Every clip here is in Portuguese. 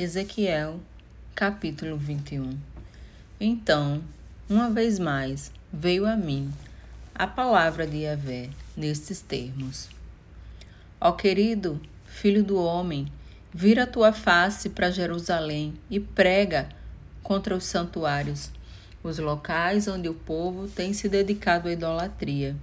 Ezequiel, capítulo 21 Então, uma vez mais, veio a mim a palavra de Yahvé nestes termos: Ó querido filho do homem, vira tua face para Jerusalém e prega contra os santuários, os locais onde o povo tem se dedicado à idolatria.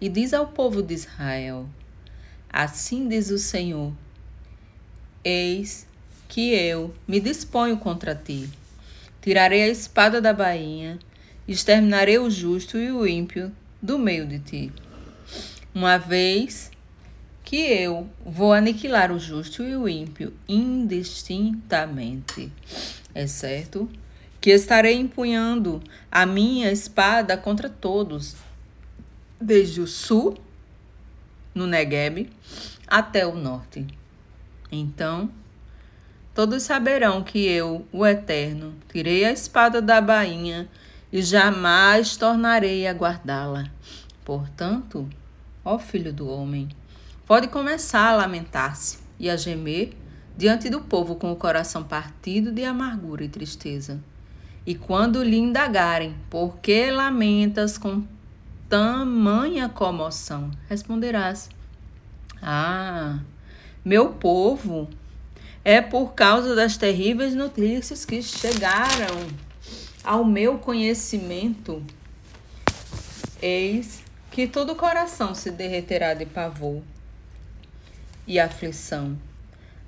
E diz ao povo de Israel: Assim diz o Senhor: Eis que eu me disponho contra ti. Tirarei a espada da bainha, exterminarei o justo e o ímpio do meio de ti. Uma vez que eu vou aniquilar o justo e o ímpio indistintamente. É certo que estarei empunhando a minha espada contra todos, desde o sul, no Negueb, até o norte. Então, Todos saberão que eu, o Eterno, tirei a espada da bainha e jamais tornarei a guardá-la. Portanto, ó filho do homem, pode começar a lamentar-se e a gemer diante do povo com o coração partido de amargura e tristeza. E quando lhe indagarem, por que lamentas com tamanha comoção? Responderás: Ah, meu povo, é por causa das terríveis notícias que chegaram ao meu conhecimento. Eis que todo coração se derreterá de pavor e aflição.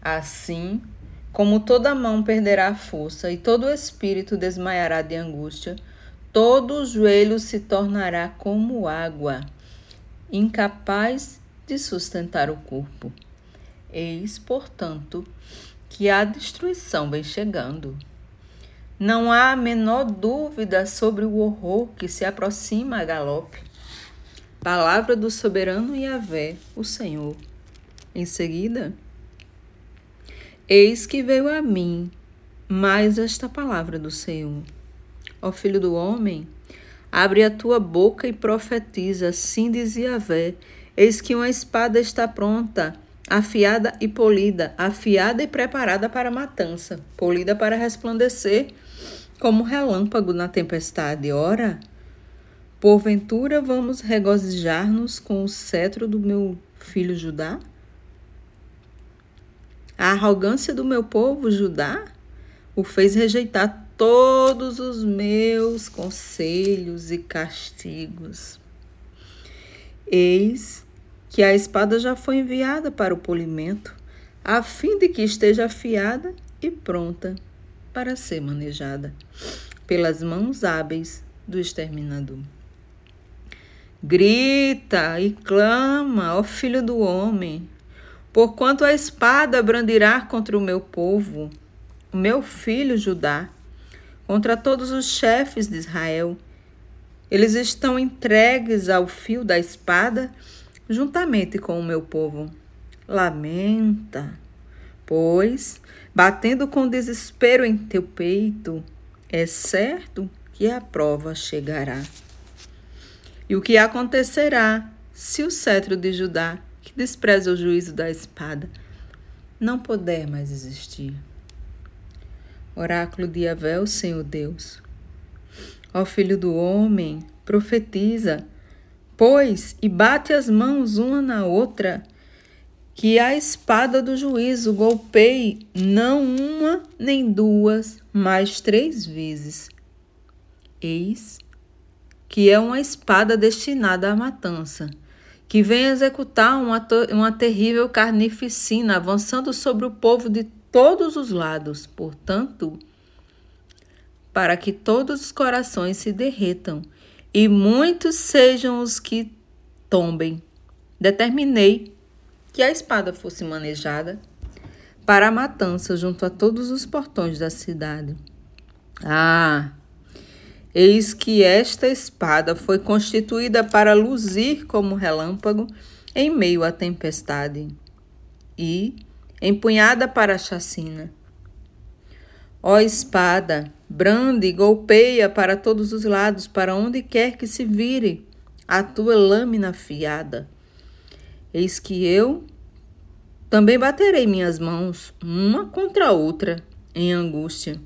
Assim como toda mão perderá força e todo espírito desmaiará de angústia, todo o joelho se tornará como água, incapaz de sustentar o corpo. Eis, portanto, que a destruição vem chegando. Não há a menor dúvida sobre o horror que se aproxima a galope. Palavra do soberano Yahvé, o Senhor. Em seguida, eis que veio a mim mais esta palavra do Senhor. Ó filho do homem, abre a tua boca e profetiza, assim diz Yahvé, eis que uma espada está pronta afiada e polida, afiada e preparada para a matança, polida para resplandecer como relâmpago na tempestade. Ora, porventura vamos regozijar-nos com o cetro do meu filho Judá? A arrogância do meu povo Judá o fez rejeitar todos os meus conselhos e castigos. Eis que a espada já foi enviada para o polimento, a fim de que esteja afiada e pronta para ser manejada pelas mãos hábeis do exterminador. Grita e clama, ó filho do homem, porquanto a espada brandirá contra o meu povo, o meu filho Judá, contra todos os chefes de Israel. Eles estão entregues ao fio da espada juntamente com o meu povo. Lamenta, pois, batendo com desespero em teu peito, é certo que a prova chegará. E o que acontecerá se o cetro de Judá, que despreza o juízo da espada, não puder mais existir? Oráculo de Avel, Senhor Deus. Ó Filho do homem, profetiza pois, e bate as mãos uma na outra, que a espada do juízo golpeie não uma nem duas, mas três vezes. Eis que é uma espada destinada à matança, que vem executar uma, uma terrível carnificina, avançando sobre o povo de todos os lados. Portanto, para que todos os corações se derretam e muitos sejam os que tombem. Determinei que a espada fosse manejada para a matança junto a todos os portões da cidade. Ah! Eis que esta espada foi constituída para luzir como relâmpago em meio à tempestade e empunhada para a chacina. Ó espada, brande e golpeia para todos os lados, para onde quer que se vire a tua lâmina afiada. Eis que eu também baterei minhas mãos uma contra a outra em angústia.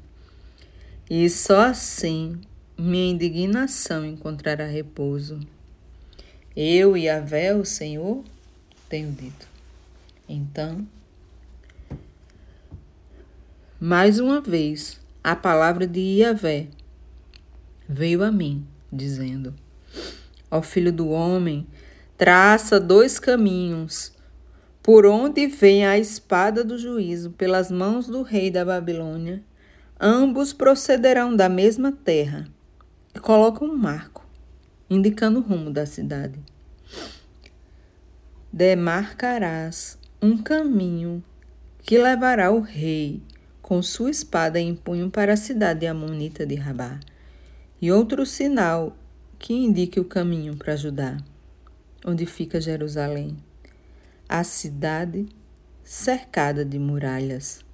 E só assim minha indignação encontrará repouso. Eu e a o Senhor, tenho dito. Então, mais uma vez, a palavra de Iavé veio a mim, dizendo: Ó filho do homem, traça dois caminhos, por onde vem a espada do juízo pelas mãos do rei da Babilônia. Ambos procederão da mesma terra. E coloca um marco, indicando o rumo da cidade. Demarcarás um caminho que levará o rei com sua espada em punho para a cidade amonita de Rabá, e outro sinal que indique o caminho para Judá, onde fica Jerusalém, a cidade cercada de muralhas.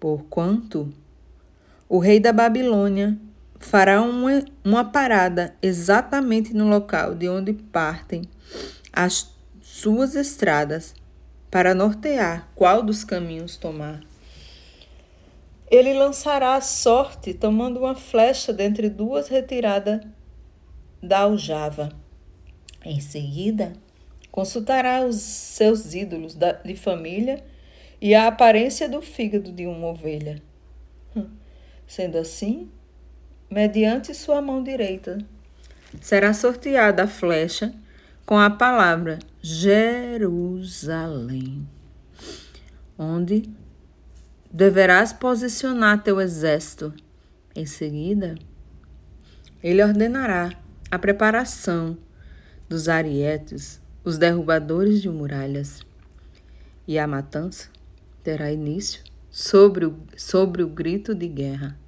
Porquanto o rei da Babilônia fará uma, uma parada exatamente no local de onde partem as suas estradas para nortear qual dos caminhos tomar. Ele lançará a sorte, tomando uma flecha dentre duas retirada da aljava. Em seguida, consultará os seus ídolos de família e a aparência do fígado de uma ovelha. Hum. Sendo assim, mediante sua mão direita, será sorteada a flecha com a palavra Jerusalém, onde deverás posicionar teu exército. Em seguida, ele ordenará a preparação dos arietes, os derrubadores de muralhas, e a matança terá início sobre o, sobre o grito de guerra.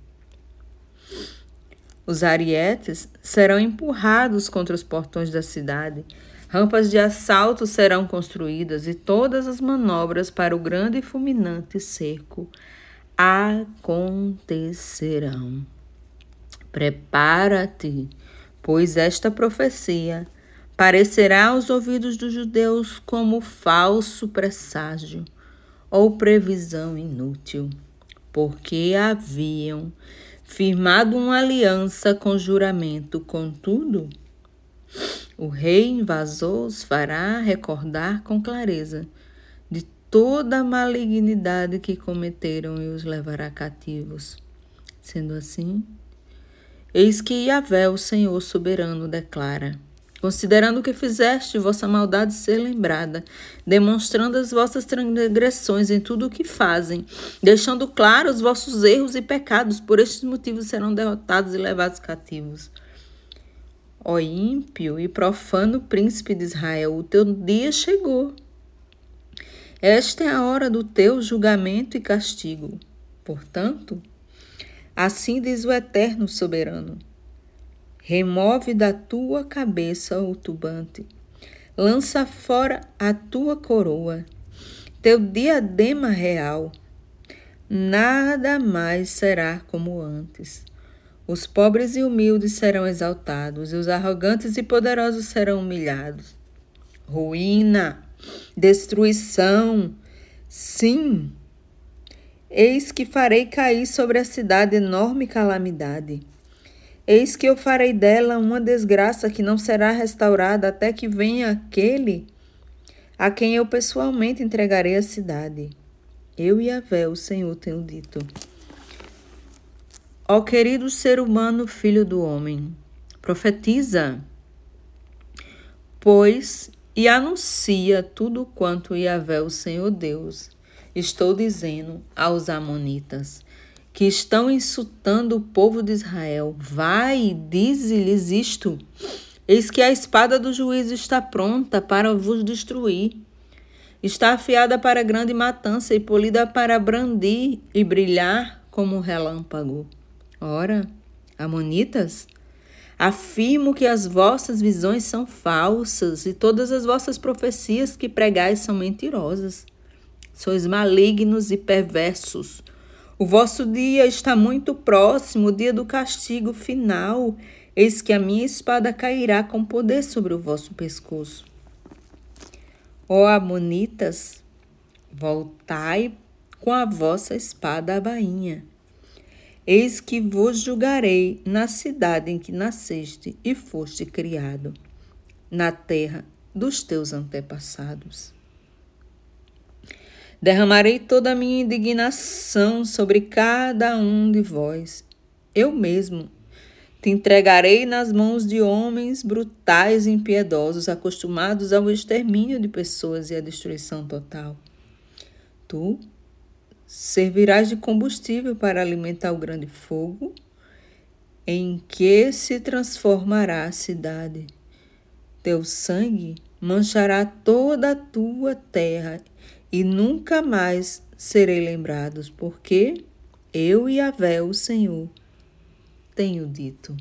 Os arietes serão empurrados contra os portões da cidade Rampas de assalto serão construídas e todas as manobras para o grande e fulminante cerco acontecerão. Prepara-te, pois esta profecia parecerá aos ouvidos dos judeus como falso presságio ou previsão inútil, porque haviam firmado uma aliança com juramento, contudo, o rei invasor os fará recordar com clareza de toda a malignidade que cometeram e os levará cativos. Sendo assim, eis que Yahvé, o Senhor soberano, declara: Considerando que fizeste vossa maldade ser lembrada, demonstrando as vossas transgressões em tudo o que fazem, deixando claros os vossos erros e pecados, por estes motivos serão derrotados e levados cativos. Ó ímpio e profano príncipe de Israel, o teu dia chegou. Esta é a hora do teu julgamento e castigo. Portanto, assim diz o Eterno Soberano: remove da tua cabeça o tubante, lança fora a tua coroa, teu diadema real. Nada mais será como antes os pobres e humildes serão exaltados, e os arrogantes e poderosos serão humilhados. Ruína, destruição, sim. Eis que farei cair sobre a cidade enorme calamidade. Eis que eu farei dela uma desgraça que não será restaurada até que venha aquele a quem eu pessoalmente entregarei a cidade. Eu e a Vé, o Senhor, tenho dito. Ó querido ser humano, filho do homem, profetiza, pois, e anuncia tudo quanto Yahvé, o Senhor Deus, estou dizendo aos Amonitas, que estão insultando o povo de Israel. Vai, dize-lhes isto: Eis que a espada do juízo está pronta para vos destruir. Está afiada para grande matança e polida para brandir e brilhar como um relâmpago. Ora, Amonitas, afirmo que as vossas visões são falsas e todas as vossas profecias que pregais são mentirosas. Sois malignos e perversos. O vosso dia está muito próximo, o dia do castigo final. Eis que a minha espada cairá com poder sobre o vosso pescoço. Ó Amonitas, Voltai com a vossa espada à bainha. Eis que vos julgarei na cidade em que nasceste e foste criado, na terra dos teus antepassados. Derramarei toda a minha indignação sobre cada um de vós. Eu mesmo te entregarei nas mãos de homens brutais e impiedosos, acostumados ao extermínio de pessoas e à destruição total. Tu servirás de combustível para alimentar o grande fogo em que se transformará a cidade. Teu sangue manchará toda a tua terra e nunca mais serei lembrados, porque eu e Avé, o Senhor, tenho dito.